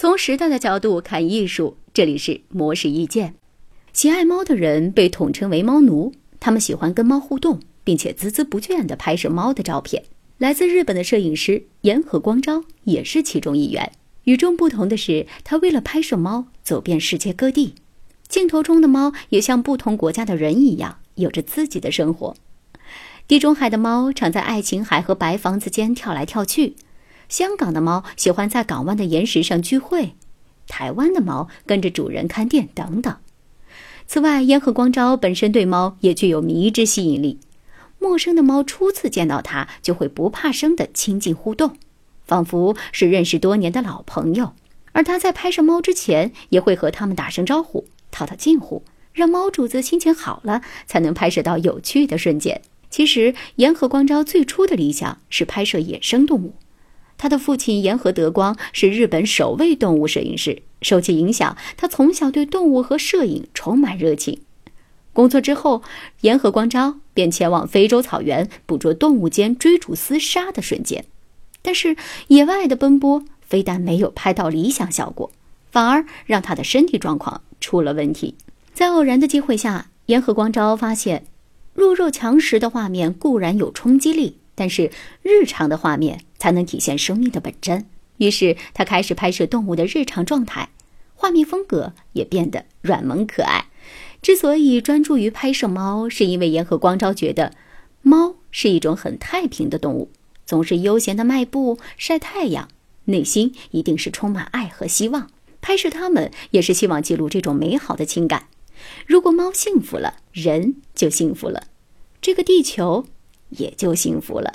从时代的角度看艺术，这里是模式意见。喜爱猫的人被统称为猫奴，他们喜欢跟猫互动，并且孜孜不倦地拍摄猫的照片。来自日本的摄影师岩和光昭也是其中一员。与众不同的是，他为了拍摄猫，走遍世界各地。镜头中的猫也像不同国家的人一样，有着自己的生活。地中海的猫常在爱琴海和白房子间跳来跳去。香港的猫喜欢在港湾的岩石上聚会，台湾的猫跟着主人看店等等。此外，烟和光昭本身对猫也具有迷之吸引力，陌生的猫初次见到它就会不怕生的亲近互动，仿佛是认识多年的老朋友。而他在拍摄猫之前，也会和它们打声招呼，套套近乎，让猫主子心情好了，才能拍摄到有趣的瞬间。其实，烟河光昭最初的理想是拍摄野生动物。他的父亲岩河德光是日本首位动物摄影师，受其影响，他从小对动物和摄影充满热情。工作之后，岩河光昭便前往非洲草原捕捉动物间追逐厮杀的瞬间。但是，野外的奔波非但没有拍到理想效果，反而让他的身体状况出了问题。在偶然的机会下，岩河光昭发现，弱肉强食的画面固然有冲击力。但是日常的画面才能体现生命的本真。于是他开始拍摄动物的日常状态，画面风格也变得软萌可爱。之所以专注于拍摄猫，是因为严和光昭觉得，猫是一种很太平的动物，总是悠闲的迈步、晒太阳，内心一定是充满爱和希望。拍摄它们也是希望记录这种美好的情感。如果猫幸福了，人就幸福了，这个地球。也就幸福了。